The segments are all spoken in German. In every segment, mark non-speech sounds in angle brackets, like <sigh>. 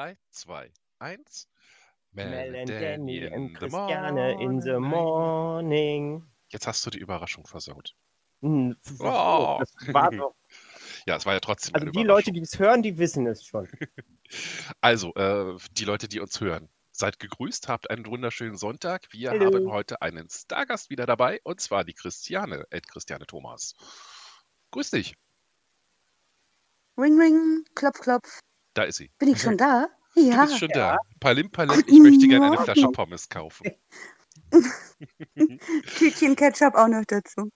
3, 2, 1. Mel and Danny and Christiane in the morning. Jetzt hast du die Überraschung versaut. Hm, Oh. Das war <laughs> doch. Ja, es war ja trotzdem Also eine die. Leute, die es hören, die wissen es schon. <laughs> Also, äh, die Leute, die uns hören, seid gegrüßt, habt einen wunderschönen Sonntag. Wir Hallo. haben heute einen Stargast wieder dabei und zwar die Christiane, Ed Christiane Thomas. Grüß dich, Ring, ring, klopf, klopf. Da ist sie. Bin ich schon da? Du Ja. bist schon da. Palim Palim, Guten ich möchte gerne eine Flasche. Pommes kaufen. <laughs> Tütchen Ketchup auch noch dazu.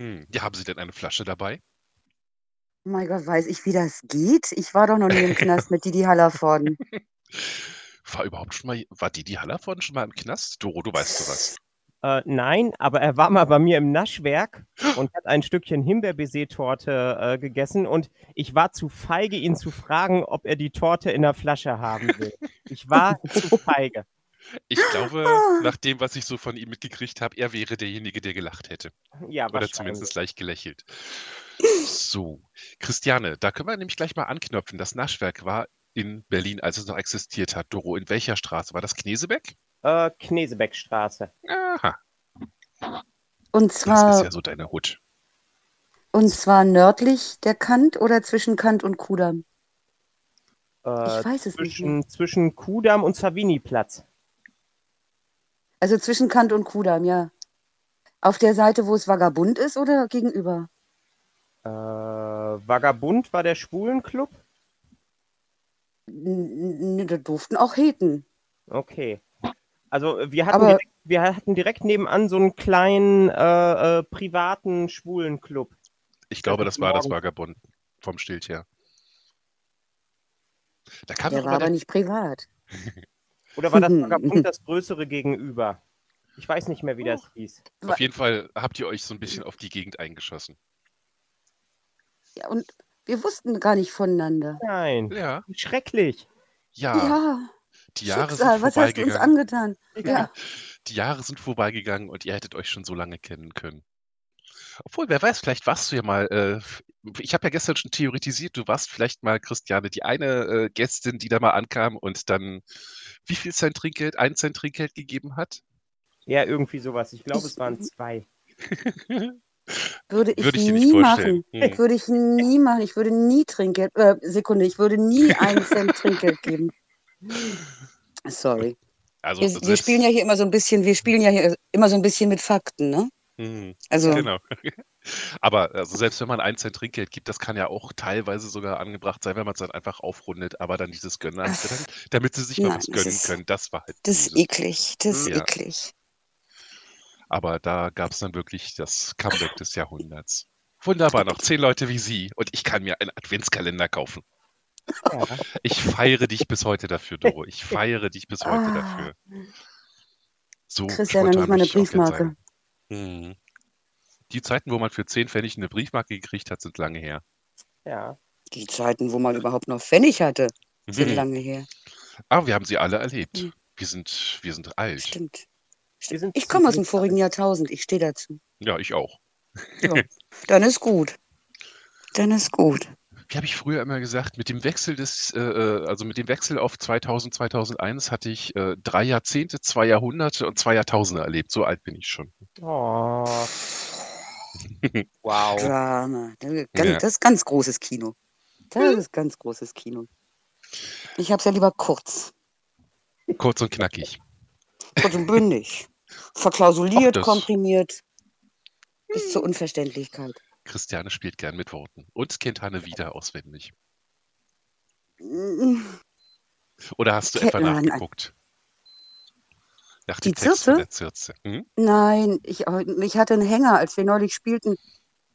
Hm. Ja, haben Sie denn eine Flasche dabei? Mein Gott, weiß ich, wie das geht? Ich war doch noch nie im Knast mit Didi Hallervorden. <laughs> War überhaupt schon mal, war Didi Hallervorden schon mal im Knast? Doro, du weißt sowas. Äh, nein, aber er war mal bei mir im Naschwerk und hat ein Stückchen Himbeerbaiser-Torte äh, gegessen und ich war zu feige, ihn zu fragen, ob er die Torte in der Flasche haben will. Ich war zu feige. Ich glaube, nach dem, was ich so von ihm mitgekriegt habe, er wäre derjenige, der gelacht hätte. Ja, Oder zumindest leicht gelächelt. So, Christiane, da können wir nämlich gleich mal anknüpfen. Das Naschwerk war in Berlin, als es noch existiert hat. Doro, in welcher Straße? War das Knesebeck? Äh, Knesebeckstraße. Aha, Und das ist zwar, ja so deine Hut. und zwar nördlich der Kant oder zwischen Kant und Kudamm? Äh, Ich weiß es nicht mehr. zwischen, zwischen Kudamm und Savini-Platz. Also zwischen Kant und Kudamm, ja. Auf der Seite, wo es Vagabund ist oder gegenüber? Äh, Vagabund war der Schwulenclub? N- n- Da durften auch Heten. Okay. Also äh, wir hatten, Aber- direkt, wir hatten direkt nebenan so einen kleinen äh, äh, privaten Schwulenclub. Ich glaube, das war das Morgen. Vagabund vom Stilt her. Da kam Der war aber der, nicht privat. <laughs> Oder war das <laughs> Vagabund das größere gegenüber? Ich weiß nicht mehr, wie das hieß. auf jeden Fall habt ihr euch so ein bisschen auf die Gegend eingeschossen. Ja, und wir wussten gar nicht voneinander. Nein. Ja, Schrecklich. ja, Ja, die Jahre Schicksal, sind was hast du uns vorbeigegangen. angetan? <laughs> Ja. Die Jahre sind vorbeigegangen und ihr hättet euch schon so lange kennen können. Obwohl, wer weiß, vielleicht warst du ja mal, äh, ich habe ja gestern schon theoretisiert, du warst vielleicht mal, Christiane, die eine äh, Gästin, die da mal ankam und dann wie viel Cent Trinkgeld, ein Cent Trinkgeld gegeben hat? Ja, irgendwie sowas. Ich glaube, es waren zwei. <laughs> Würde ich, Würde ich dir nicht nie vorstellen. machen. Hm. Würde ich nie machen. Ich würde nie Trinkgeld, äh, Sekunde, ich würde nie <laughs> einen Cent Trinkgeld geben. Sorry. Also, Wir, wir spielen ja hier immer so ein bisschen, wir spielen ja hier immer so ein bisschen mit Fakten, ne? Hm, Also, Genau. <laughs> Aber also selbst wenn man ein Cent Trinkgeld gibt, das kann ja auch teilweise sogar angebracht sein, wenn man es dann einfach aufrundet, aber dann dieses Gönnen, dann, damit sie sich mal Nein, was gönnen ist- können, das war halt das ist eklig. Das ist Ja. eklig. Aber da gab es dann wirklich das Comeback des Jahrhunderts. Wunderbar, noch zehn Leute wie Sie und ich kann mir einen Adventskalender kaufen. Ja. Ich feiere dich bis heute dafür, Doro. Ich feiere dich bis heute Ah. dafür. So Christian, nicht mal eine möchte ich auch gern Briefmarke. Mhm. Die Zeiten, wo man für 10 Pfennig eine Briefmarke gekriegt hat, sind lange her. Ja. Die Zeiten, wo man überhaupt noch Pfennig hatte, sind Mhm. lange her. Aber wir haben sie alle erlebt. Mhm. Wir sind, wir sind alt. Stimmt. Wir sind Ich komme aus dem vorigen Jahrtausend. Ich stehe dazu. Ja, ich auch. Ja. Dann ist gut. Dann ist gut. Wie habe ich früher immer gesagt, mit dem Wechsel des, äh, äh, also mit dem Wechsel auf 2000, 2001 hatte ich äh, drei Jahrzehnte, zwei Jahrhunderte und zwei Jahrtausende erlebt. So alt bin ich schon. Oh. <laughs> Wow. Drama. Das ist ganz, Ja. das ist ganz großes Kino. Das ist ganz großes Kino. Ich habe es ja lieber kurz. Kurz und knackig. Kurz und bündig. <laughs> Verklausuliert, komprimiert. Bis zur Unverständlichkeit. Christiane spielt gern mit Worten und kennt Hanne wieder auswendig. Oder hast du Ke- etwa nachgeguckt? Nach Die dem Text von Zirze? der Zirze. Hm? Nein, ich, ich hatte einen Hänger, als wir neulich spielten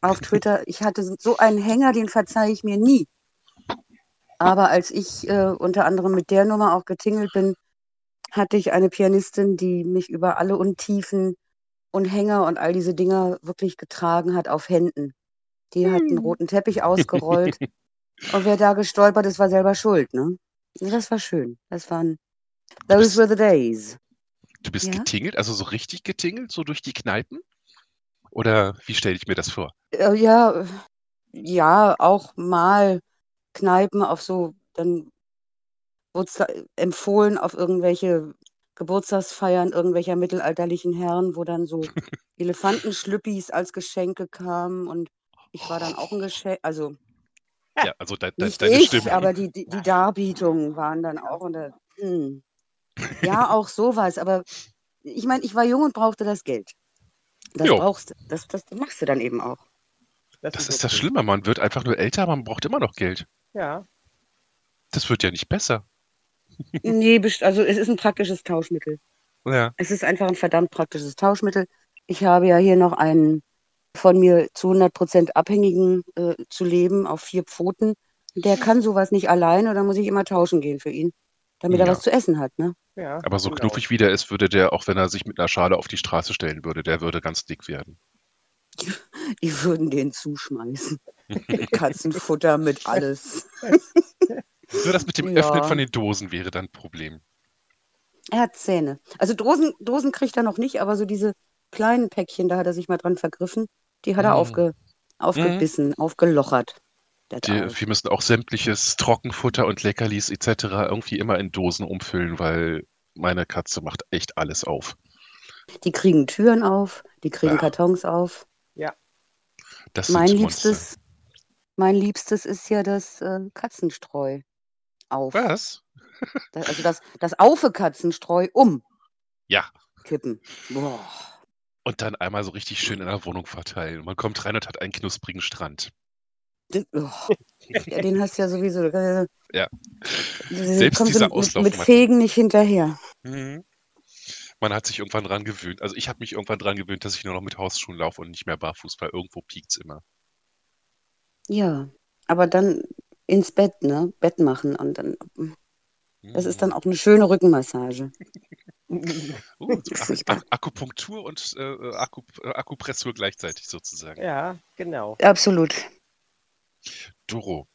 auf Twitter. <laughs> Ich hatte so einen Hänger, den verzeihe ich mir nie. Aber als ich äh, unter anderem mit der Nummer auch getingelt bin, hatte ich eine Pianistin, die mich über alle Untiefen und Hänger und all diese Dinger wirklich getragen hat auf Händen. Die hat einen roten Teppich ausgerollt. <laughs> und wer da gestolpert ist, war selber schuld, ne? Das war schön. Das waren, those bist- were the days. Du bist Ja? getingelt, also so richtig getingelt, so durch die Kneipen? Oder wie stelle ich mir das vor? Äh, ja, ja, auch mal Kneipen auf so, dann Geburtstag empfohlen auf irgendwelche Geburtstagsfeiern irgendwelcher mittelalterlichen Herren, wo dann so <laughs> Elefantenschlüppis als Geschenke kamen und ich war dann auch ein Geschenk, also <laughs> Ja, also de de nicht deine ich, Stimme. aber die, die, die Darbietungen waren dann auch unter, hm. ja, auch sowas, aber ich meine, ich war jung und brauchte das Geld. Das Jo. brauchst du, das, das machst du dann eben auch. Das ist das okay. Schlimme, man wird einfach nur älter, man braucht immer noch Geld. Ja. Das wird ja nicht besser. <laughs> Nee, also es ist ein praktisches Tauschmittel. Ja. Es ist einfach ein verdammt praktisches Tauschmittel. Ich habe ja hier noch einen von mir zu 100 Prozent Abhängigen äh, zu leben auf vier Pfoten. Der kann sowas nicht alleine, da muss ich immer tauschen gehen für ihn, damit er Ja. was zu essen hat. Ne? ja Aber so genau. knuffig wie der ist, würde der, auch wenn er sich mit einer Schale auf die Straße stellen würde, der würde ganz dick werden. <laughs> Die würden den zuschmeißen. mit Katzenfutter, mit alles. <laughs> Nur das mit dem Ja. Öffnen von den Dosen wäre dann ein Problem. Er hat Zähne. Also Dosen, Dosen kriegt er noch nicht, aber so diese kleinen Päckchen, da hat er sich mal dran vergriffen. Die hat er Mm. aufge, aufgebissen, aufgelochert. Der Die, wir müssen auch sämtliches Trockenfutter und Leckerlis etc. irgendwie immer in Dosen umfüllen, weil meine Katze macht echt alles auf. Die kriegen Türen auf, die kriegen Ja. Kartons auf. Das Mein sind Monster. liebstes, mein liebstes ist ja das äh, Katzenstreu auf. Was? Das, also das, das Aufe-Katzenstreu um Ja. kippen. Boah. Und dann einmal so richtig schön in der Wohnung verteilen. Man kommt rein und hat einen knusprigen Strand. Den, oh. ja, den hast du ja sowieso. Äh, Ja. Selbst kommst dieser du mit, mit. Fegen nicht hinterher. Mhm. Man hat sich irgendwann dran gewöhnt. Also ich habe mich irgendwann dran gewöhnt, dass ich nur noch mit Hausschuhen laufe und nicht mehr barfuß, weil irgendwo piekt's immer. Ja, aber dann ins Bett, ne? Bett machen und dann. Das ist dann auch eine schöne Rückenmassage. <laughs> Uh, Ak Akupunktur und äh, Akku äh, Akupressur gleichzeitig sozusagen. ja, genau. Absolut. Doro,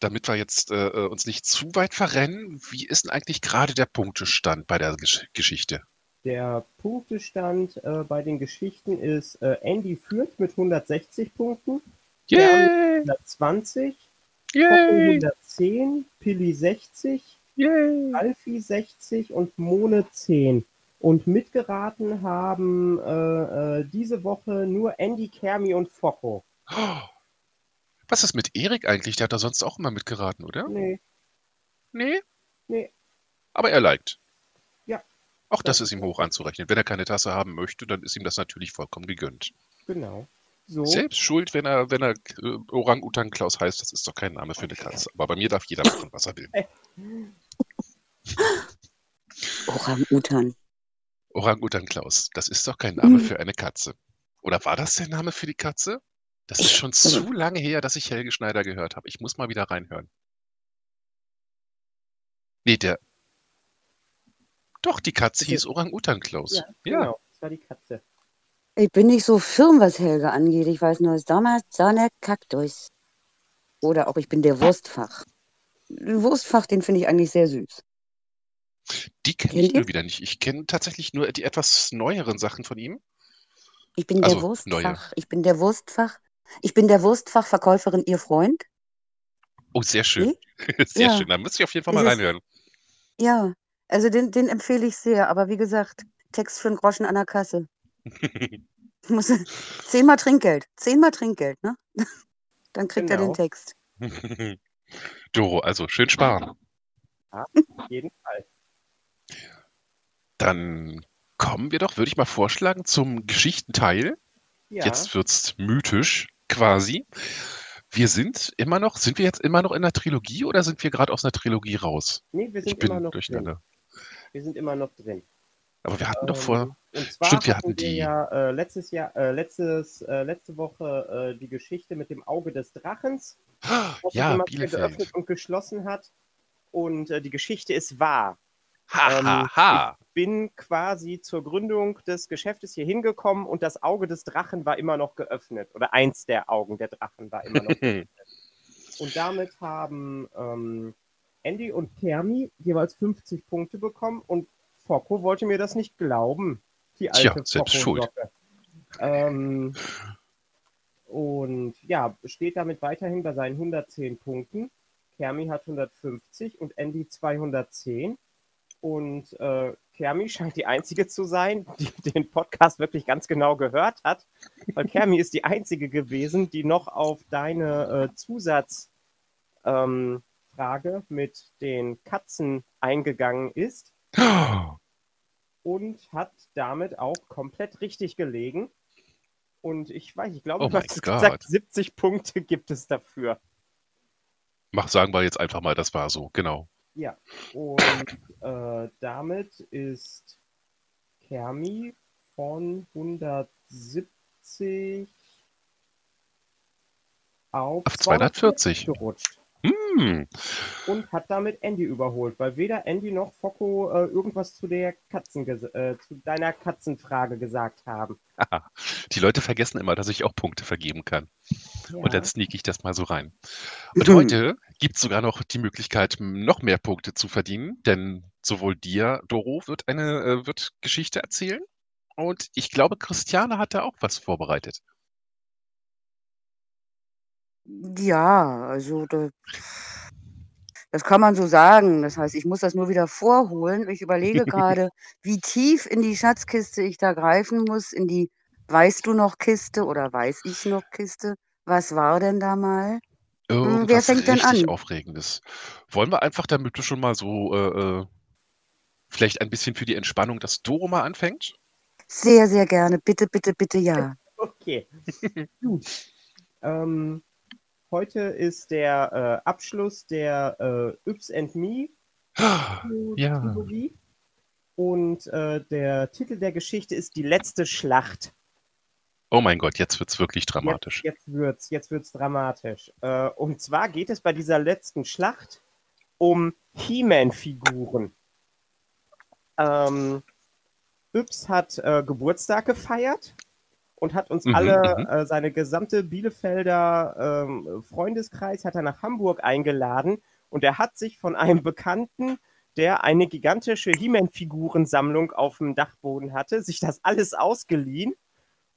damit wir jetzt äh, äh, uns nicht zu weit verrennen, wie ist denn eigentlich gerade der Punktestand bei der Gesch Geschichte? Der Punktestand äh, bei den Geschichten ist, äh, Andy führt mit 160 Punkten, Yay! 120, Poco Yay! 110, Pilli 60, Yay! Alfie 60 und Mone 10. Und mitgeraten haben äh, äh, diese Woche nur Andy, Kermi und Focko. Oh. Was ist mit Erik eigentlich? Der hat da sonst auch immer mitgeraten, oder? Nee, Nee? nee. Aber er liked. Ja. Auch das Das- ist ihm hoch anzurechnen. Wenn er keine Tasse haben möchte, dann ist ihm das natürlich vollkommen gegönnt. Genau. So. Selbst schuld, wenn er, wenn er äh, Orang-Utan Klaus heißt, das ist doch kein Name für eine Katze. Aber bei mir darf jeder machen, was er will. <laughs> Orang-Utan. Orang-Utan Klaus, das ist doch kein Name Mhm. für eine Katze. Oder war das der Name für die Katze? Das ist schon zu lange her, dass ich Helge Schneider gehört habe. Ich muss mal wieder reinhören. Nee, der. Doch, die Katze hieß Orang-Utan Klaus. Ja, genau. Das war die Katze. Ich bin nicht so firm, was Helge angeht. Ich weiß nur Sommer, Sonne, Kaktus. Oder auch ich bin der Wurstfach. Wurstfach, den finde ich eigentlich sehr süß. Die kenne ich nur wieder nicht. Ich kenne tatsächlich nur die etwas neueren Sachen von ihm. Ich bin Also, der Wurstfach. neue. Ich bin der Wurstfach. Ich bin der Wurstfachverkäuferin, ihr Freund. Oh, sehr schön. Hm? <laughs> Sehr Ja. schön. Da müsste ich auf jeden Fall Es mal ist- reinhören. Ja, also den, den empfehle ich sehr. Aber wie gesagt, Text für einen Groschen an der Kasse. <laughs> <laughs> Muss, zehnmal Trinkgeld. Zehnmal Trinkgeld, ne? <laughs> Dann kriegt er den Genau. Text. <laughs> Doro, also schön sparen. Auf jeden Fall. Dann kommen wir doch, würde ich mal vorschlagen, zum Geschichtenteil. Ja. Jetzt wird's mythisch quasi. Wir sind immer noch, sind wir jetzt immer noch in der Trilogie oder sind wir gerade aus einer Trilogie raus? nee, wir Ich sind bin immer noch drin. durcheinander. Wir sind immer noch drin. Aber wir hatten doch Ähm, vor. Und zwar Stimmt, wir hatten hatten wir die- ja äh, letztes Jahr, äh, letztes, äh, letzte Woche äh, die Geschichte mit dem Auge des Drachens, was Ja, Bielefeld. geöffnet und geschlossen hat. Und äh, die Geschichte ist wahr. Ha, ähm, ha, ha. Bin quasi zur Gründung des Geschäftes hier hingekommen und das Auge des Drachen war immer noch geöffnet. Oder eins der Augen der Drachen war immer noch <laughs> geöffnet. Und damit haben ähm, Andy und Kermi jeweils 50 Punkte bekommen und Focko wollte mir das nicht glauben. Die Tja, alte selbst Focko-Socke. Ähm, und ja, steht damit weiterhin bei seinen 110 Punkten. Kermi hat 150 und Andy 210. Und äh, Kermi <laughs> scheint die Einzige zu sein, die <laughs> den Podcast wirklich ganz genau gehört hat. Weil Kermi ist die Einzige gewesen, die noch auf deine äh, Zusatzfrage ähm, mit den Katzen eingegangen ist. <gasps> Und hat damit auch komplett richtig gelegen. Und ich weiß, ich glaube, Oh du hast gesagt, 70 Punkte gibt es dafür. Mach, sagen wir jetzt einfach mal, das war so, genau. Ja, und <coughs> äh, damit ist Kermi von 170 auf, Auf 240. gerutscht Hm. und hat damit Andy überholt, weil weder Andy noch Focko äh, irgendwas zu der Katzen äh, zu deiner Katzenfrage gesagt haben. Die Leute vergessen immer, dass ich auch Punkte vergeben kann. Ja. Und dann sneak ich das mal so rein. Und heute <clears throat> gibt es sogar noch die Möglichkeit, noch mehr Punkte zu verdienen, denn sowohl dir, Doro, wird eine äh, wird Geschichte erzählen. Und ich glaube, Christiane hat da auch was vorbereitet. Ja, also da, das kann man so sagen. Das heißt, ich muss das nur wieder vorholen. Ich überlege <laughs> gerade, wie tief in die Schatzkiste ich da greifen muss, in die Weißt du noch Kiste oder weiß ich noch Kiste. Was war denn da mal? Irgendwas fängt denn richtig an? Aufregendes. Wollen wir einfach, damit du schon mal so äh, äh, vielleicht ein bisschen für die Entspannung, dass Doro mal anfängt? Sehr, sehr gerne. Bitte, bitte, bitte, ja. <laughs> Okay. <laughs> Gut. Ähm, heute ist der äh, Abschluss der äh, Yps and Me <gasps> Ja. Trilogie. Und äh, der Titel der Geschichte ist Die letzte Schlacht. Oh mein Gott, jetzt wird's wirklich dramatisch. Jetzt, jetzt wird's, jetzt wird's dramatisch. Äh, und zwar geht es bei dieser letzten Schlacht um He-Man-Figuren. Ähm, Yps hat äh, Geburtstag gefeiert und hat uns Mhm, alle, mhm. äh, seine gesamte Bielefelder ähm, Freundeskreis hat er nach Hamburg eingeladen und er hat sich von einem Bekannten, der eine gigantische He-Man-Figurensammlung auf dem Dachboden hatte, sich das alles ausgeliehen.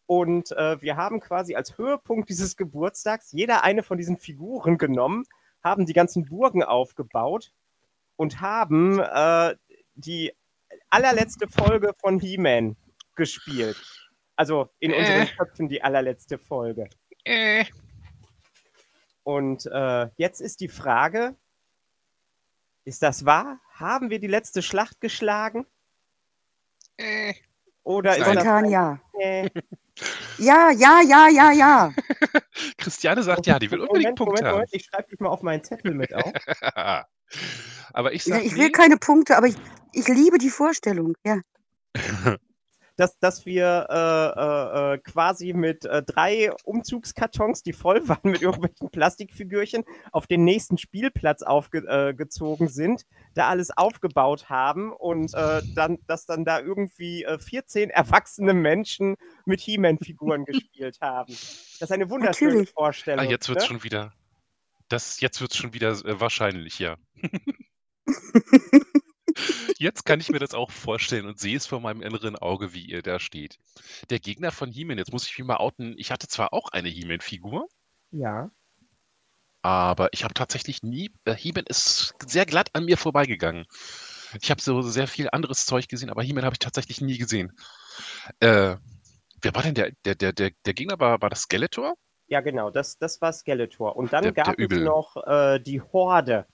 Und äh, wir haben quasi als Höhepunkt dieses Geburtstags jeder eine von diesen Figuren genommen, haben die ganzen Burgen aufgebaut und haben äh, die allerletzte Folge von He-Man gespielt. Also in Äh. unseren Köpfen die allerletzte Folge. Äh. Und äh, jetzt ist die Frage, ist das wahr? Haben wir die letzte Schlacht geschlagen? Äh. Oder ist. Spontan ja. das... <laughs> Äh, Ja, ja, ja, ja, ja. <laughs> Christiane sagt ja, die will unbedingt Moment, Punkte Moment, Moment, ich schreibe dich mal auf meinen Zettel mit auf. haben. <laughs> Aber ich ja sag ich will nee. keine Punkte, aber ich, ich liebe die Vorstellung. Ja. Dass, dass wir äh, äh, äh, quasi mit äh, drei Umzugskartons, die voll <laughs> waren mit irgendwelchen Plastikfigürchen, auf den nächsten Spielplatz aufgezogen äh, sind, da alles aufgebaut haben und äh, dann, dass dann da irgendwie äh, 14 erwachsene Menschen mit He-Man-Figuren <laughs> gespielt haben. Das ist eine wunderschöne Natürlich. Vorstellung. Ah, jetzt wird's ne? schon wieder. Das, jetzt wird's schon wieder äh, wahrscheinlich, ja. <laughs> Jetzt kann ich mir das auch vorstellen und sehe es vor meinem inneren Auge, wie ihr da steht. Der Gegner von He-Man, jetzt muss ich mich mal outen. Ich hatte zwar auch eine He-Man-Figur, Ja. aber ich habe tatsächlich nie. Äh, He-Man ist sehr glatt an mir vorbeigegangen. Ich habe so sehr viel anderes Zeug gesehen, aber He-Man habe ich tatsächlich nie gesehen. Äh, wer war denn der, der, der, der, der Gegner? War, war das Skeletor? Ja, genau, das, das war Skeletor. Und dann Der- der gab es Übel. noch äh, die Horde.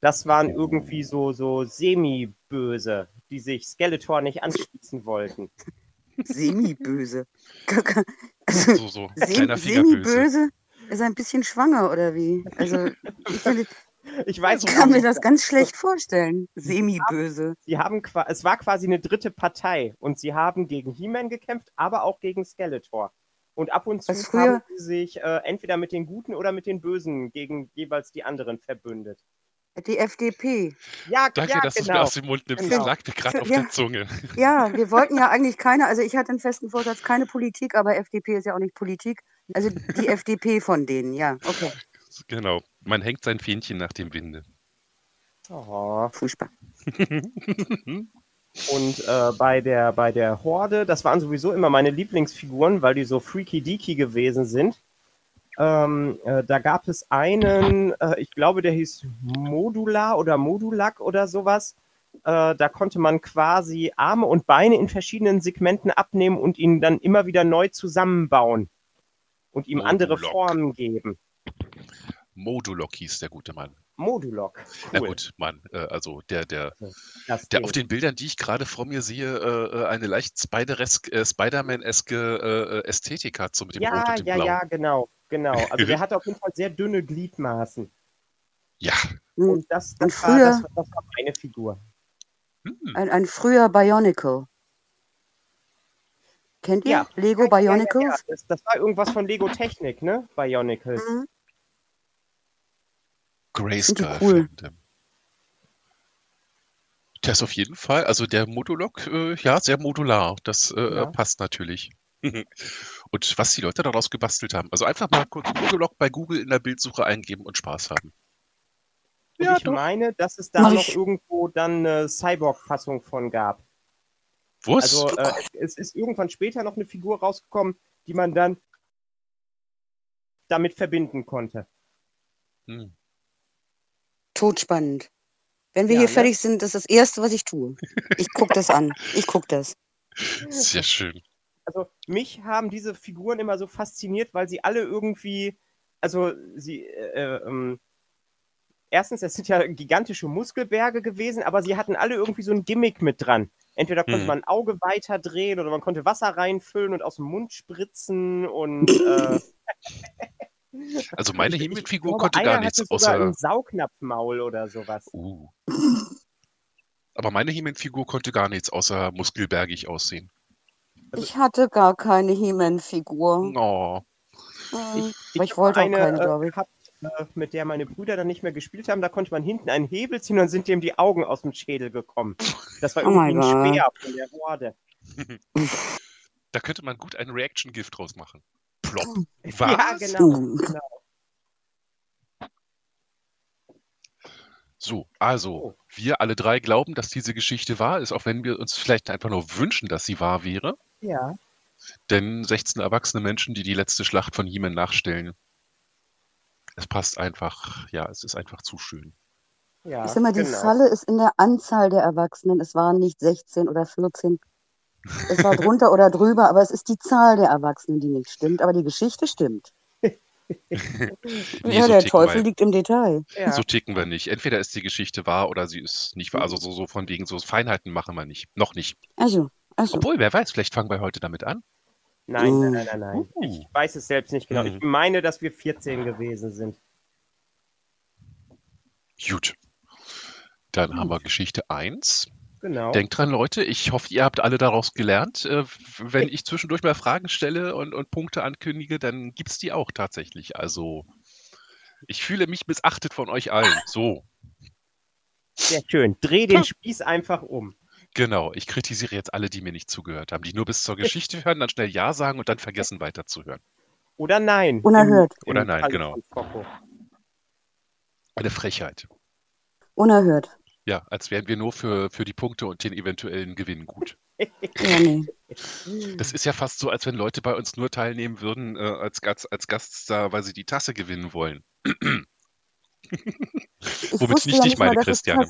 Das waren irgendwie so, so semi-böse, die sich Skeletor nicht anschließen wollten. Semi-böse. Also, So, so. Kleiner Sem-. Semi-böse ist ein bisschen schwanger, oder wie? Also, ich kann, <laughs> Ich weiß ich kann mir das ganz schlecht vorstellen. Semi-böse. Sie haben es war quasi eine dritte Partei und sie haben gegen He-Man gekämpft, aber auch gegen Skeletor. Und ab und zu früher- haben sie sich äh, entweder mit den Guten oder mit den Bösen gegen jeweils die anderen verbündet. Die FDP. Ja, Danke, ja dass du es mir genau. aus dem Mund nimmst. Genau. Das lag mir gerade auf Ja. der Zunge. <laughs> Ja, wir wollten ja eigentlich keine, also ich hatte einen festen Vorsatz, keine Politik, aber FDP ist ja auch nicht Politik. Also die <laughs> FDP von denen, ja. Okay, Genau. Man hängt sein Fähnchen nach dem Winde. Oh. furchtbar. <laughs> Und äh, bei, der, bei der Horde, das waren sowieso immer meine Lieblingsfiguren, weil die so freaky deaky gewesen sind. Ähm, äh, da gab es einen, äh, ich glaube, der hieß Modular oder Modulak oder sowas. Äh, da konnte man quasi Arme und Beine in verschiedenen Segmenten abnehmen und ihn dann immer wieder neu zusammenbauen und ihm andere Modulok. Formen geben. Modulok hieß der gute Mann. Modulok. Na Cool. gut, Mann, äh, also der, der, Das der Ding. auf den Bildern, die ich gerade vor mir sehe, äh, äh, eine leicht Spider-Man-eske Ästhetik hat, so mit dem Rot ja, und dem ja, Blau. ja, genau, genau. <laughs> Also der hat auf jeden Fall sehr dünne Gliedmaßen. Ja. Hm, Und das, das, war, das, früher- das war meine Figur. Hm. Ein, ein früher Bionicle. Kennt ihr? Ja. Lego Ja, ja, ja, Bionicles? ja. Das, das war irgendwas von Lego Technik, ne? Bionicles. Mhm. Die cool? Ist auf jeden Fall, also der Modulok, äh, ja, sehr modular. Das äh, Ja. passt natürlich. <laughs> und was die Leute daraus gebastelt haben. Also einfach mal kurz Modulok bei Google in der Bildsuche eingeben und Spaß haben. Und Ja, ich doch. meine, dass es da Mach noch ich. irgendwo dann eine Cyborg-Fassung von gab. Wo ist? Also äh, es, es ist irgendwann später noch eine Figur rausgekommen, die man dann damit verbinden konnte. Hm. Todspannend. Wenn wir Ja, hier ne? fertig sind, das ist das Erste, was ich tue. Ich gucke das an. Ich gucke das. Sehr schön. Also mich haben diese Figuren immer so fasziniert, weil sie alle irgendwie, also sie, äh, ähm, erstens, es sind ja gigantische Muskelberge gewesen, aber sie hatten alle irgendwie so ein Gimmick mit dran. Entweder konnte Mhm. man ein Auge weiter drehen oder man konnte Wasser reinfüllen und aus dem Mund spritzen und äh, <laughs> Also meine He-Man-Figur glaube, konnte gar nichts außer. ein Saugnapfmaul oder sowas. Uh. Aber meine He-Man-Figur konnte gar nichts außer muskelbergig aussehen. Also- Ich hatte gar keine He-Man-Figur. Oh. Hm, Ich, ich wollte auch eine, keine, äh, glaube ich. gehabt, äh, mit der meine Brüder dann nicht mehr gespielt haben. Da konnte man hinten einen Hebel ziehen und sind dem die Augen aus dem Schädel gekommen. Das war Oh irgendwie ein. Speer von der Horde. <laughs> Da könnte man gut ein Reaction-Gift draus machen. Plop. <laughs> Ja, Was? genau. Hm. genau. So, also, Oh. wir alle drei glauben, dass diese Geschichte wahr ist, auch wenn wir uns vielleicht einfach nur wünschen, dass sie wahr wäre. Ja. Denn 16 erwachsene Menschen, die die letzte Schlacht von He-Man nachstellen, es passt einfach, ja, es ist einfach zu schön. ja Ich sag mal, die genau. Falle ist in der Anzahl der Erwachsenen. Es waren nicht 16 oder 14. Es war drunter oder drüber, aber es ist die Zahl der Erwachsenen, die nicht stimmt. Aber die Geschichte stimmt. Nee, <laughs> ja, so der Teufel wir, liegt im Detail. Ja. so ticken wir nicht. Entweder ist die Geschichte wahr oder sie ist nicht wahr. Also so, so von wegen so Feinheiten machen wir nicht. Noch nicht. Also, also. Obwohl, wer weiß, vielleicht fangen wir heute damit an. Nein, nein, nein, nein, nein. Uh. Ich weiß es selbst nicht genau. Mhm. Ich meine, dass wir 14 gewesen sind. Gut. Dann haben wir Geschichte 1. Genau. Denkt dran, Leute, ich hoffe, ihr habt alle daraus gelernt. Äh, wenn ich zwischendurch mal Fragen stelle und, und Punkte ankündige, dann gibt es die auch tatsächlich. Also, ich fühle mich missachtet von euch allen. So, Sehr schön. Dreh den Spieß einfach um. Genau. Ich kritisiere jetzt alle, die mir nicht zugehört haben, die nur bis zur Geschichte hören, dann schnell Ja sagen und dann vergessen weiterzuhören. Oder nein. Unerhört. Oder nein, genau. Eine Frechheit. Unerhört. Ja, als wären wir nur für, für die Punkte und den eventuellen Gewinn gut. <laughs> Ja, nee. Das ist ja fast so, als wenn Leute bei uns nur teilnehmen würden äh, als, Gast, als Gaststar, weil sie die Tasse gewinnen wollen. Ich Womit ich nicht mal, meine, Christiane.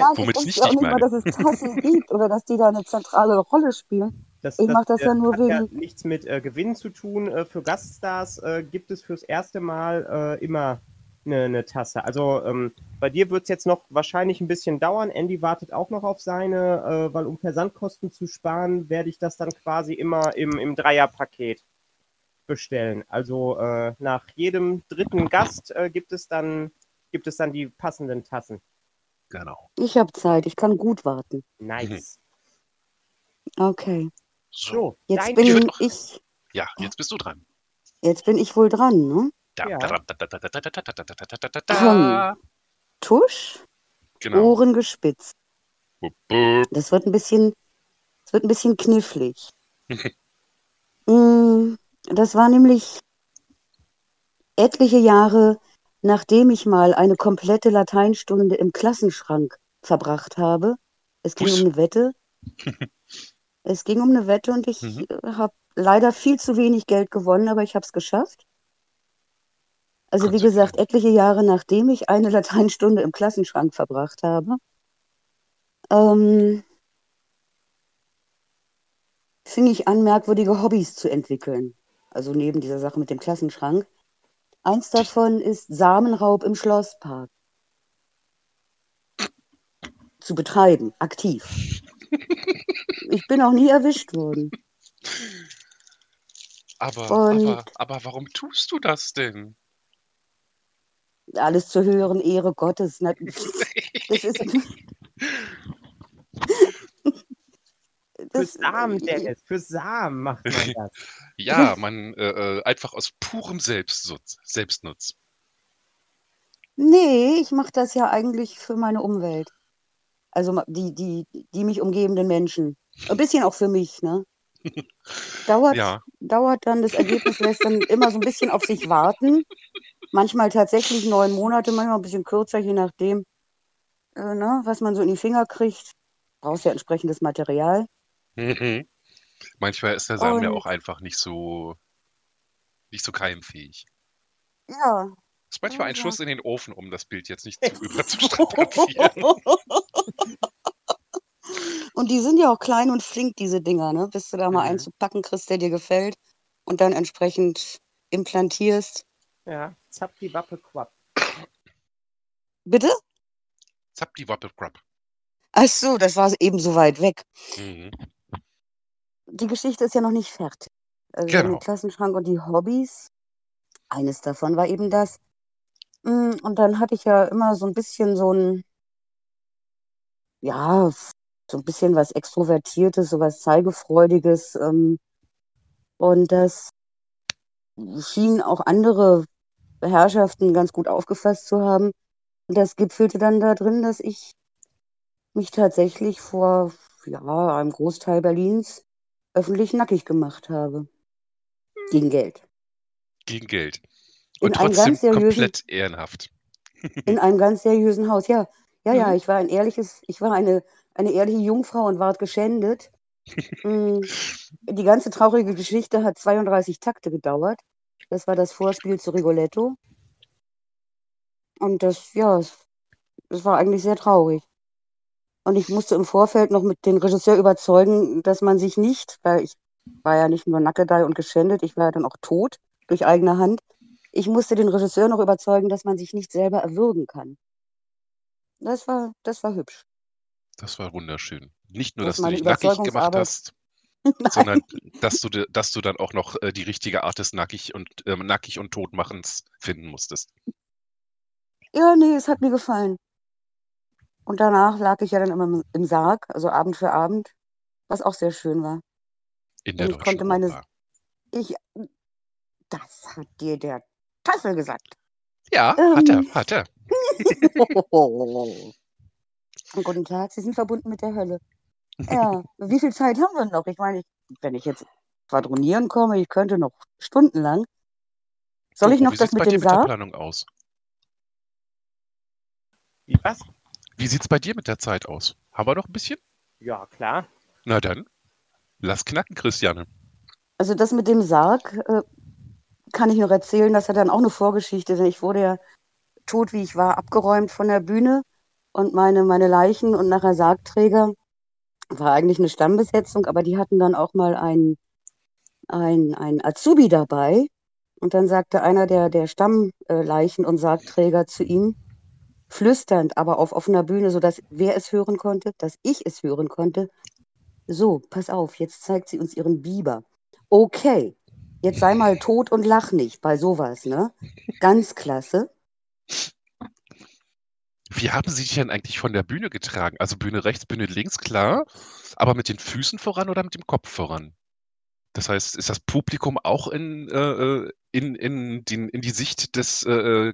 Nein, womit ich wusste auch nicht mal, dass es Tassen gibt oder dass die da eine zentrale Rolle spielen. Das, Ich mach das ja nur hat ja wegen- nichts mit äh, Gewinn zu tun. Äh, für Gaststars äh, gibt es fürs erste Mal äh, immer eine, eine Tasse. Also ähm, bei dir wird es jetzt noch wahrscheinlich ein bisschen dauern. Andy wartet auch noch auf seine, äh, weil um Versandkosten zu sparen, werde ich das dann quasi immer im, im Dreierpaket bestellen. Also äh, nach jedem dritten Gast äh, gibt es dann gibt es dann die passenden Tassen. Genau. Ich habe Zeit, ich kann gut warten. Nice. Okay. So, jetzt bin ich, ich. Ja, jetzt bist du dran. Jetzt bin ich wohl dran, ne? Tusch. Ohren gespitzt. Das wird ein bisschen, das wird ein bisschen knifflig. das war nämlich etliche Jahre nachdem ich mal eine komplette Lateinstunde im Klassenschrank verbracht habe. Es ging Puss. um eine Wette. <laughs> Es ging um eine Wette und ich Mhm. habe leider viel zu wenig Geld gewonnen, aber ich habe es geschafft. Also wie gesagt, etliche Jahre nachdem ich eine Lateinstunde im Klassenschrank verbracht habe, ähm, fing ich an, merkwürdige Hobbys zu entwickeln. Also neben dieser Sache mit dem Klassenschrank. Eins davon ist Samenraub im Schlosspark. Zu betreiben, aktiv. Ich bin auch nie erwischt worden. Aber, aber, aber warum tust du das denn? Alles zur höheren Ehre Gottes. <laughs> Das ist. <laughs> <laughs> Für Samen, Dennis, <laughs> für Samen macht man <laughs> das. Ja, man äh, äh, einfach aus purem Selbstnutz. Selbstnutz. Nee, ich mache das ja eigentlich für meine Umwelt. Also die, die, die mich umgebenden Menschen. Ein bisschen auch für mich, ne? <laughs> Dauert, Ja. dauert dann, das Ergebnis lässt dann immer so ein bisschen auf sich warten. Manchmal tatsächlich neun Monate, manchmal ein bisschen kürzer, je nachdem, äh, ne, was man so in die Finger kriegt. Brauchst ja entsprechendes Material. Mhm. Manchmal ist der Samen ja Und- auch einfach nicht so, nicht so keimfähig. Ja. Ist manchmal ein Ja. Schuss in den Ofen, um das Bild jetzt nicht zu <laughs> überzustrapazieren. <laughs> Und die sind ja auch klein und flink, diese Dinger, ne? Bis du da mal Mhm. einen zu packen kriegst, der dir gefällt und dann entsprechend implantierst. Ja, zapp die Wappe quapp. Bitte? Zapp die Wappe Crap. Ach so, das war eben so weit weg. Mhm. Die Geschichte ist ja noch nicht fertig. Also Genau. Klassenschrank und die Hobbys. Eines davon war eben das. Mm, Und dann hatte ich ja immer so ein bisschen so ein, ja, so ein bisschen was Extrovertiertes, so was Zeigefreudiges. ähm, Und das schienen auch andere Herrschaften ganz gut aufgefasst zu haben. Und das gipfelte dann da drin, dass ich mich tatsächlich vor ja, einem Großteil Berlins öffentlich nackig gemacht habe. Gegen Geld. Gegen Geld. In Und einem trotzdem ganz seriösen- komplett ehrenhaft. <laughs> In einem ganz seriösen Haus. Ja, ja, ja, Mhm. ich war ein ehrliches, ich war eine, eine ehrliche Jungfrau und ward geschändet. <laughs> Mm, Die ganze traurige Geschichte hat 32 Takte gedauert. Das war das Vorspiel zu Rigoletto. Und das, ja, es war eigentlich sehr traurig. Und ich musste im Vorfeld noch mit dem Regisseur überzeugen, dass man sich nicht, weil ich war ja nicht nur Nackedei und geschändet, ich war ja dann auch tot durch eigene Hand. Ich musste den Regisseur noch überzeugen, dass man sich nicht selber erwürgen kann. Das war, das war hübsch. Das war wunderschön. Nicht nur, Das dass ist du dich nackig gemacht hast, <laughs> sondern dass du, dass du dann auch noch äh, die richtige Art des nackig und, ähm, nackig und Totmachens finden musstest. Ja, nee, es hat mir gefallen. Und danach lag ich ja dann immer im- im Sarg, also Abend für Abend, was auch sehr schön war. In der ich Deutschen konnte meine- Oper. Ich, das hat dir der Teufel gesagt. Ja, hat er, Ähm. hat er. <laughs> Guten Tag, Sie sind verbunden mit der Hölle. Ja, <laughs> wie viel Zeit haben wir noch? Ich meine, ich, wenn ich jetzt quadronieren komme, ich könnte noch stundenlang. Soll ich noch wie das mit bei dir dem mit der Sarg? Planung aus? Wie was? Wie sieht's bei dir mit der Zeit aus? Haben wir noch ein bisschen? Ja, klar. Na dann, lass knacken, Christiane. Also das mit dem Sarg äh, kann ich noch erzählen. Das hat dann auch eine Vorgeschichte, denn ich wurde ja tot, wie ich war, abgeräumt von der Bühne und meine, meine Leichen und nachher Sargträger war eigentlich eine Stammbesetzung, aber die hatten dann auch mal einen, einen, einen Azubi dabei. Und dann sagte einer der, der Stammleichen und Sargträger zu ihm, flüsternd, aber auf offener Bühne, sodass wer es hören konnte, dass ich es hören konnte. So, pass auf, jetzt zeigt sie uns ihren Biber. Okay, jetzt sei mal tot und lach nicht bei sowas, ne? Ganz klasse. Wie haben sie dich denn eigentlich von der Bühne getragen? Also Bühne rechts, Bühne links, klar, aber mit den Füßen voran oder mit dem Kopf voran? Das heißt, ist das Publikum auch in, äh, äh, in, in, den, in die Sicht des, äh,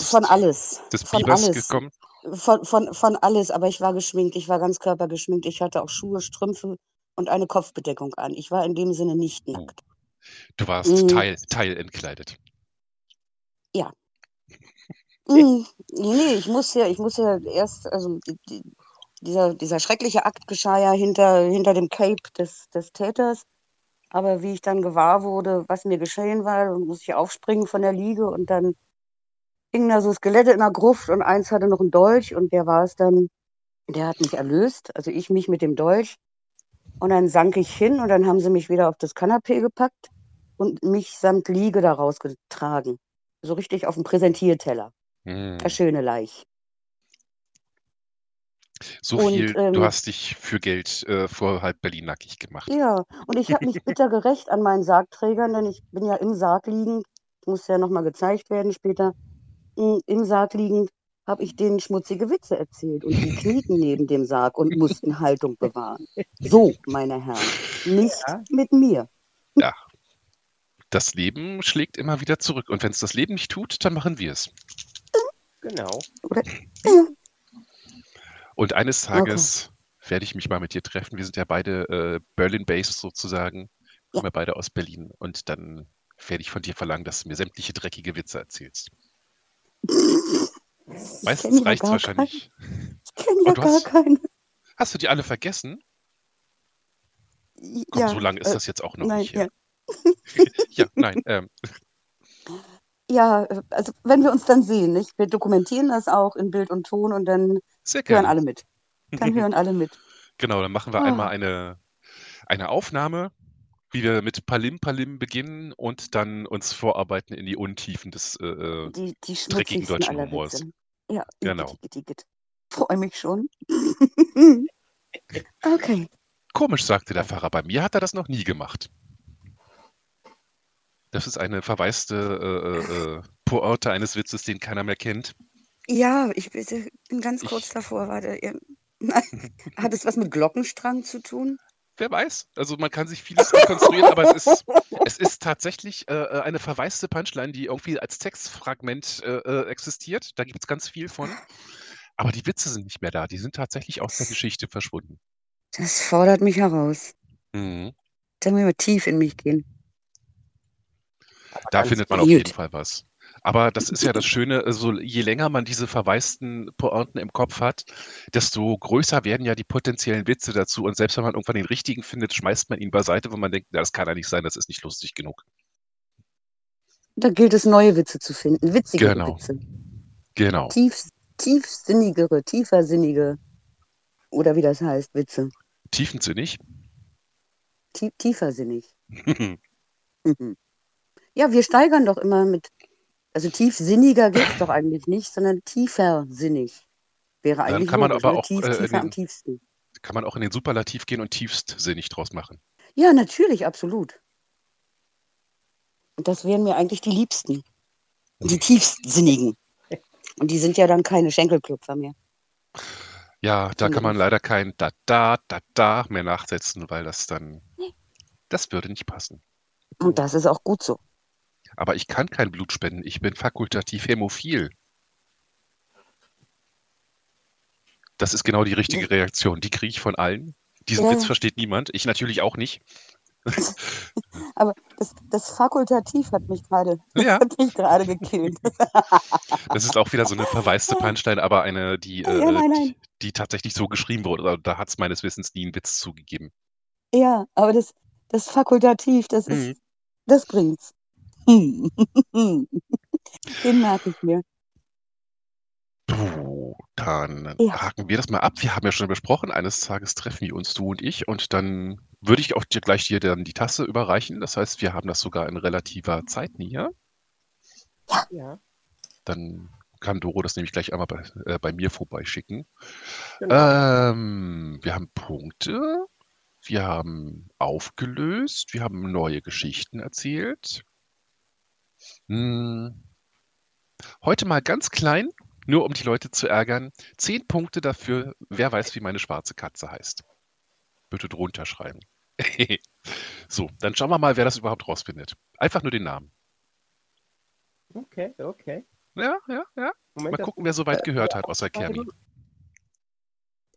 des, Von alles. des Von Bibers alles. gekommen? Von, von, von alles, aber ich war geschminkt, ich war ganz körpergeschminkt, ich hatte auch Schuhe, Strümpfe und eine Kopfbedeckung an. Ich war in dem Sinne nicht nackt. Du warst Mhm. teil, teilentkleidet. <laughs> Mm, nee, ich muss ja, ich muss ja erst, also die, die, dieser, dieser schreckliche Akt geschah ja hinter, hinter dem Cape des, des Täters. Aber wie ich dann gewahr wurde, was mir geschehen war, muss ich aufspringen von der Liege und dann hingen da so Skelette in der Gruft und eins hatte noch einen Dolch und der war es dann, der hat mich erlöst, also ich mich mit dem Dolch. Und dann sank ich hin und dann haben sie mich wieder auf das Kanapee gepackt und mich samt Liege da rausgetragen. So richtig auf dem Präsentierteller. Hm. Der schöne Leich. So Und, viel, du ähm, hast dich für Geld äh, vor halb Berlin nackig gemacht. Ja, und ich habe mich bitter gerecht an meinen Sargträgern, denn ich bin ja im Sarg liegend, muss ja nochmal gezeigt werden später. Im Sarg liegend habe ich denen schmutzige Witze erzählt und die knieten neben dem Sarg und mussten Haltung bewahren. So, meine Herren, nicht Ja. mit mir. Ja. Das Leben schlägt immer wieder zurück. Und wenn es das Leben nicht tut, dann machen wir es. Genau. Und eines Tages werde ich mich mal mit dir treffen. Wir sind ja beide äh, Berlin-based sozusagen. Kommen ja beide aus Berlin. Und dann werde ich von dir verlangen, dass du mir sämtliche dreckige Witze erzählst. Meistens ja reicht es wahrscheinlich. keinen. Ich kenne ja Oh, du gar hast- keine. Hast du die alle vergessen? Komm, Ja, so lange ist äh, das jetzt auch noch nein, nicht ja. <laughs> <laughs> Ja, nein. Ähm, Ja, äh, also wenn wir uns dann sehen, nicht? Wir dokumentieren das auch in Bild und Ton und dann hören alle mit. Dann hören alle mit. <laughs> Genau, dann machen wir Ah. einmal eine, eine Aufnahme, wie wir mit Palim Palim beginnen und dann uns vorarbeiten in die Untiefen des äh, äh, Die, die dreckigen deutschen aller Humors. Witze. Ja, Genau. Freue mich schon. <laughs> okay. Komisch, sagte der Pfarrer. Bei mir hat er das noch nie gemacht. Das ist eine verwaiste äh, äh, Pointe eines Witzes, den keiner mehr kennt. Ja, ich bin ganz Ich- kurz davor. Warte, ihr-. <laughs> Hat es was mit Glockenstrang zu tun? Wer weiß. Also man kann sich vieles rekonstruieren, aber es ist, <laughs> es ist tatsächlich äh, äh, eine verwaiste Punchline, die irgendwie als Textfragment äh, äh, existiert. Da gibt es ganz viel von. Aber die Witze sind nicht mehr da. Die sind tatsächlich aus der Geschichte verschwunden. Das fordert mich heraus. Mhm. Da muss ich mal tief in mich gehen. Da findet man auf wild. jeden Fall was. Aber das ist ja das Schöne, also je länger man diese verwaisten Pointen im Kopf hat, desto größer werden ja die potenziellen Witze dazu. Und selbst wenn man irgendwann den richtigen findet, schmeißt man ihn beiseite, wo man denkt, na, das kann ja nicht sein, das ist nicht lustig genug. Da gilt es, neue Witze zu finden. Witzige Genau. Witze. Genau. Tief, tiefsinnigere, tiefersinnige, oder wie das heißt, Witze. Tiefensinnig. Tie tiefersinnig. <laughs> Mhm. Ja, wir steigern doch immer mit, also tiefsinniger gibt es doch eigentlich nicht, sondern tiefersinnig. Wäre Dann eigentlich kann man logisch, aber ne? auch, Tief, äh, tiefer am den- tiefsten. Kann man auch in den Superlativ gehen und tiefstsinnig draus machen. Ja, natürlich, absolut. Und das wären mir eigentlich die Liebsten. Die tiefsinnigen. Und die sind ja dann keine Schenkelklopfer mehr. Ja, da kann man leider kein da da da da mehr nachsetzen, weil das dann das würde nicht passen. Und das ist auch gut so. Aber ich kann kein Blut spenden. Ich bin fakultativ hämophil. Das ist genau die richtige Reaktion. Die kriege ich von allen. Diesen Ja, Witz ja. versteht niemand. Ich natürlich auch nicht. <laughs> Aber das, das Fakultativ hat mich gerade Ja, <laughs> hat mich gerade gekillt. <laughs> das ist auch wieder so eine verwaiste Punchline, aber eine, die, äh, Ja, nein, die, nein. die tatsächlich so geschrieben wurde. Da- Da hat es meines Wissens nie einen Witz zugegeben. Ja, aber das, das Fakultativ, das Mhm. ist, das bringt's. <laughs> Den merke ich mir. Puh, dann Ja. haken wir das mal ab. Wir haben ja schon besprochen, eines Tages treffen wir uns, du und ich, und dann würde ich auch dir gleich dir dann die Tasse überreichen. Das heißt, wir haben das sogar in relativer Zeitnähe. Ja, Dann kann Doro das nämlich gleich einmal bei, äh, bei mir vorbeischicken. genau. Ähm, wir haben Punkte, wir haben aufgelöst, wir haben neue Geschichten erzählt. Hm. Heute mal ganz klein, nur um die Leute zu ärgern. Zehn Punkte dafür, wer weiß, wie meine schwarze Katze heißt. Bitte drunter schreiben. <laughs> so, dann schauen wir mal, wer das überhaupt rausfindet. Einfach nur den Namen. Okay, okay. Ja, ja, ja. Moment, Mal gucken, wer so weit gehört hat, außer Kermi.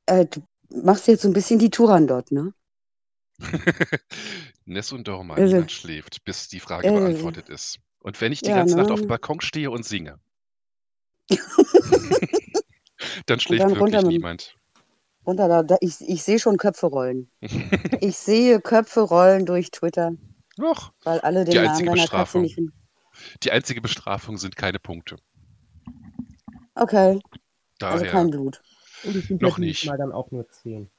Äh, du machst jetzt so ein bisschen die Touran dort, ne? <laughs> Ness und Dorma, Also- niemand schläft, bis die Frage Äh, beantwortet ist. Und wenn ich die ja, ganze Nacht ne? auf dem Balkon stehe und singe, <laughs> dann schläft dann wirklich niemand. Runter da, da ich, ich sehe schon Köpfe rollen. <laughs> Ich sehe Köpfe rollen durch Twitter, Doch, weil alle den Die Namen einzige Katze Bestrafung. nicht die einzige Bestrafung sind keine Punkte. Okay, Daher. also kein Blut. Und sind Noch nicht. Mal dann auch nur zehn.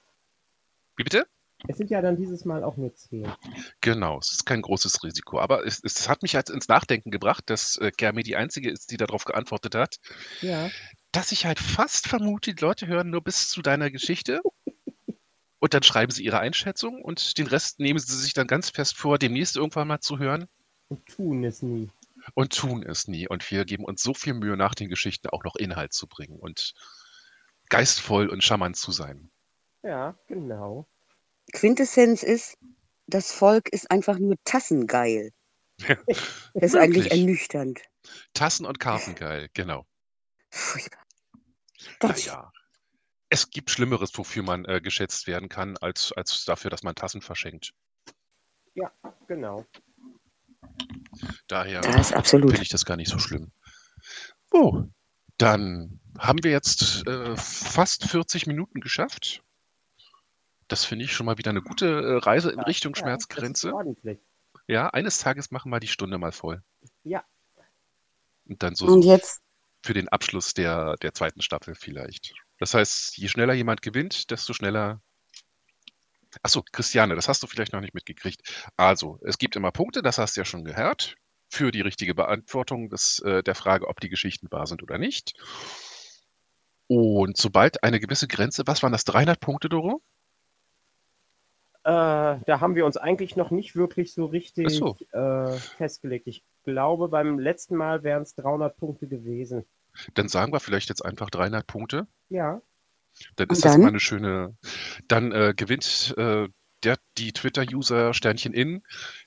Wie bitte? Es sind ja dann dieses Mal auch nur zehn. Genau, es ist kein großes Risiko. Aber es, es hat mich halt ins Nachdenken gebracht, dass äh, Kermi die Einzige ist, die darauf geantwortet hat, Ja. dass ich halt fast vermute, die Leute hören nur bis zu deiner Geschichte <laughs> und dann schreiben sie ihre Einschätzung und den Rest nehmen sie sich dann ganz fest vor, demnächst irgendwann mal zu hören Und tun es nie. und tun es nie. Und wir geben uns so viel Mühe, nach den Geschichten auch noch Inhalt zu bringen und geistvoll und charmant zu sein. Ja, genau. Quintessenz ist, das Volk ist einfach nur tassengeil. Das ist eigentlich ernüchternd. Tassen und Karten geil, genau. Furchtbar. Naja. Es gibt Schlimmeres, wofür man äh, geschätzt werden kann, als, als dafür, dass man Tassen verschenkt. Genau. Daher Das ist absolut. finde ich das gar nicht so schlimm. Oh, dann haben wir jetzt äh, fast 40 Minuten geschafft. Das finde ich schon mal wieder eine gute äh, Reise in Ja, Richtung ja, Schmerzgrenze. Ja, eines Tages machen wir die Stunde mal voll. Ja. Und dann so, Und so jetzt, für den Abschluss der, der zweiten Staffel vielleicht. Das heißt, je schneller jemand gewinnt, desto schneller. Achso, Christiane, das hast du vielleicht noch nicht mitgekriegt. Also, es gibt immer Punkte, das hast du ja schon gehört, für die richtige Beantwortung des, äh, der Frage, ob die Geschichten wahr sind oder nicht. Und sobald eine gewisse Grenze, was waren das, 300 Punkte, Doro? Äh, da haben wir uns eigentlich noch nicht wirklich so richtig so. äh, festgelegt. Ich glaube, beim letzten Mal wären es 300 Punkte gewesen. Dann sagen wir vielleicht jetzt einfach 300 Punkte. Ja, Dann ist das dann? immer eine schöne. Dann äh, gewinnt äh, der, die Twitter-User Sternchen in,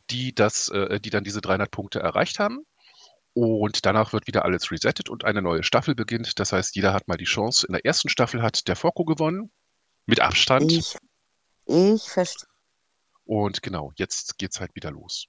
die, das, äh, die dann diese 300 Punkte erreicht haben. Und danach wird wieder alles resettet und eine neue Staffel beginnt. Das heißt, jeder hat mal die Chance. In der ersten Staffel hat der Foko gewonnen. Mit Abstand. ich, ich verstehe. Und genau, jetzt geht's halt wieder los.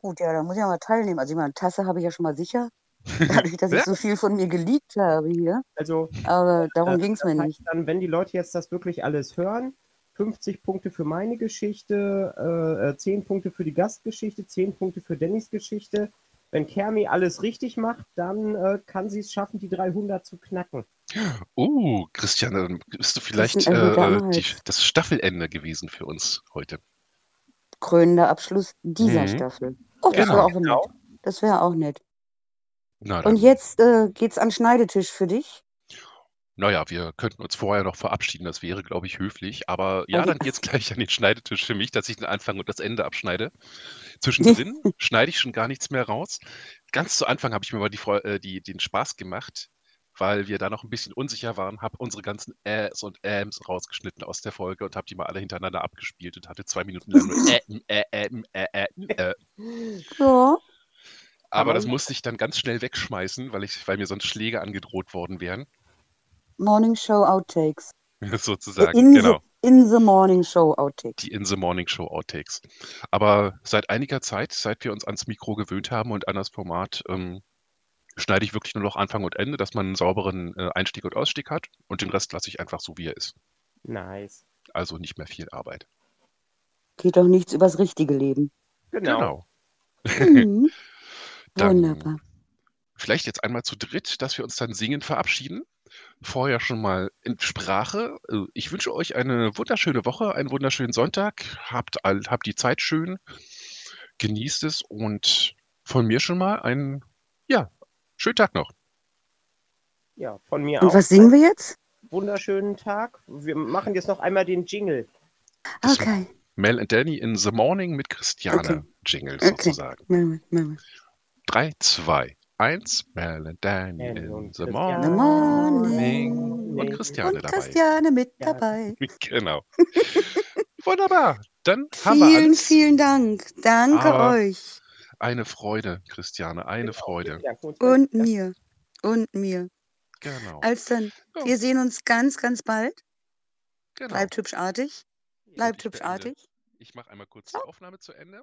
Gut, ja, da muss ich ja mal teilnehmen. Also, ich meine, Tasse habe ich ja schon mal sicher. <laughs> Dadurch, dass ich so viel von mir geleakt habe hier. also Aber darum äh, ging es mir nicht. dann, wenn die Leute jetzt das wirklich alles hören, 50 Punkte für meine Geschichte, äh, äh, 10 Punkte für die Gastgeschichte, 10 Punkte für Dannys Geschichte. Wenn Kermi alles richtig macht, dann äh, kann sie es schaffen, die 300 zu knacken. Oh, Christiane, dann bist du vielleicht erhöhter äh, Anreiz. die, das Staffelende gewesen für uns heute. Krönender Abschluss dieser Mhm. Staffel. Oh, das Genau. wäre auch Genau. nett. Das wäre auch nett. Und jetzt äh, geht's an Schneidetisch für dich. Naja, wir könnten uns vorher noch verabschieden, das wäre, glaube ich, höflich. Aber ja, Also- dann geht's <laughs> gleich an den Schneidetisch für mich, dass ich den Anfang und das Ende abschneide. Zwischendrin <laughs> schneide ich schon gar nichts mehr raus. Ganz zu Anfang habe ich mir mal die, äh, die, den Spaß gemacht, weil wir da noch ein bisschen unsicher waren, habe unsere ganzen Äs und Äms rausgeschnitten aus der Folge und habe die mal alle hintereinander abgespielt und hatte zwei Minuten lang nur <laughs> Ä, Ä, Ä, Ä, Ä, Ä. Ja. Aber Aber- das musste ich dann ganz schnell wegschmeißen, weil, ich, weil mir sonst Schläge angedroht worden wären, Morning Show Outtakes. <laughs> sozusagen. In, Genau. the, in the Morning Show Outtakes. die In the Morning Show Outtakes. Aber seit einiger Zeit, seit wir uns ans Mikro gewöhnt haben und an das Format, ähm, schneide ich wirklich nur noch Anfang und Ende, dass man einen sauberen äh, Einstieg und Ausstieg hat und den Rest lasse ich einfach so, wie er ist. Nice. Also nicht mehr viel Arbeit. Geht doch nichts übers richtige Leben. Genau. Mhm. <laughs> Dann- Wunderbar. Vielleicht jetzt einmal zu dritt, dass wir uns dann singen verabschieden. Vorher schon mal in Sprache. Äh, Ich wünsche euch eine wunderschöne Woche, einen wunderschönen Sonntag. Habt, all, habt die Zeit schön, genießt es und von mir schon mal einen, ja, schönen Tag noch. Ja, von mir Und auch. was singen wir jetzt? Wunderschönen Tag. Wir machen jetzt noch einmal den Jingle. Das Okay. Mel and Danny in the Morning mit Christiane Okay. Jingle Okay. sozusagen. Wir, machen wir. 3, 2, 1. Mel and Danny Danny in the Morning. morning. Und Christiane Und dabei. Christiane mit dabei. <laughs> Genau. Wunderbar. Dann haben wir Vielen, alles. vielen Dank. Danke Aber euch. Eine Freude, Christiane, eine Freude. Wir bedanken uns Und mir. Und mir. Genau. Also dann, Ja. wir sehen uns ganz, ganz bald. genau. Bleibt hübsch artig. Und Bleibt ich hübsch beende. artig. Ich mache einmal kurz die Aufnahme zu Ende.